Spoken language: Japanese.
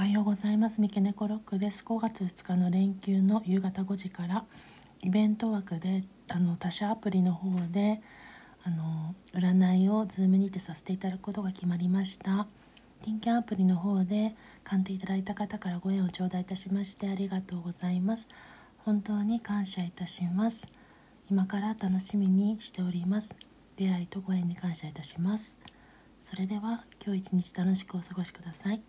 おはようございます。三毛猫ロックです。5月2日の連休の夕方5時からイベント枠であの他社アプリの方であの占いを Zoom にてさせていただくことが決まりました。金券アプリの方で鑑定いただいた方からご縁を頂戴いたしましてありがとうございます。本当に感謝いたします。今から楽しみにしております。出会いとご縁に感謝いたします。それでは今日一日楽しくお過ごしください。